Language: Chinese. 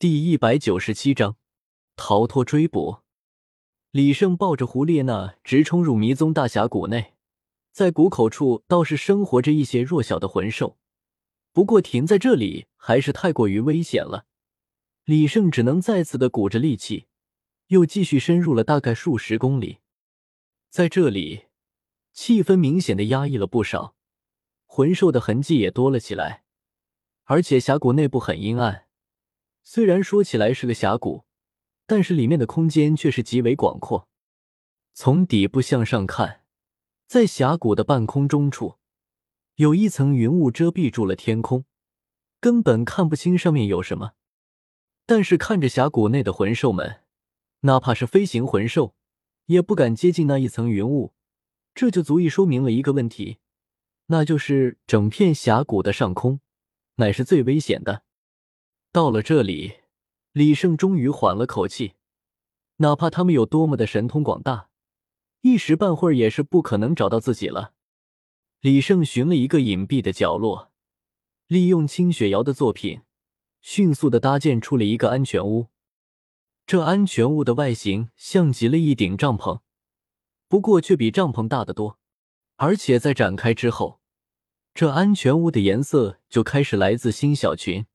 第一百九十七章逃脱追捕。李胜抱着胡列娜直冲入迷踪大峡谷内，在谷口处倒是生活着一些弱小的魂兽，不过停在这里还是太过于危险了。李胜只能再次的鼓着力气，又继续深入了大概数十公里。在这里，气氛明显的压抑了不少，魂兽的痕迹也多了起来，而且峡谷内部很阴暗。虽然说起来是个峡谷，但是里面的空间却是极为广阔。从底部向上看，在峡谷的半空中处，有一层云雾遮蔽住了天空，根本看不清上面有什么。但是看着峡谷内的魂兽们，哪怕是飞行魂兽，也不敢接近那一层云雾。这就足以说明了一个问题，那就是整片峡谷的上空，乃是最危险的。到了这里，李胜终于缓了口气。哪怕他们有多么的神通广大，一时半会儿也是不可能找到自己了。李胜寻了一个隐蔽的角落，利用清雪瑶的作品，迅速的搭建出了一个安全屋。这安全屋的外形像极了一顶帐篷，不过却比帐篷大得多。而且在展开之后，这安全屋的颜色就开始来自新小群。